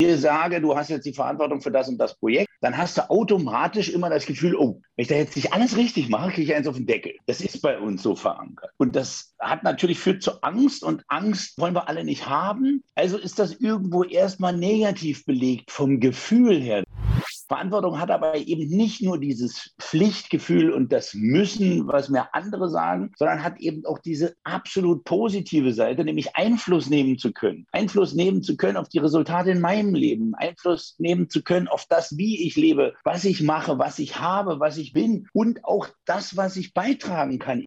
dir sage, du hast jetzt die Verantwortung für das und das Projekt, dann hast du automatisch immer das Gefühl, oh, wenn ich da jetzt nicht alles richtig mache, kriege ich eins auf den Deckel. Das ist bei uns so verankert. Und das hat natürlich führt zu Angst und Angst wollen wir alle nicht haben. Also ist das irgendwo erstmal negativ belegt vom Gefühl her. Verantwortung hat aber eben nicht nur dieses Pflichtgefühl und das Müssen, was mir andere sagen, sondern hat eben auch diese absolut positive Seite, nämlich Einfluss nehmen zu können. Einfluss nehmen zu können auf die Resultate in meinem Leben, Einfluss nehmen zu können auf das, wie ich lebe, was ich mache, was ich habe, was ich bin und auch das, was ich beitragen kann.